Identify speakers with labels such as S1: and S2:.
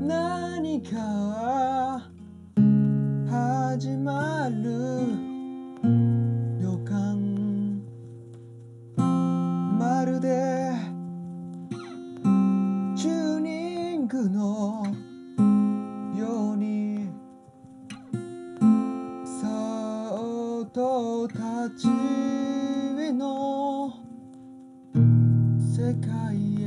S1: 何か始まる予感。まるでチューニングのように。そっと立ちの世界。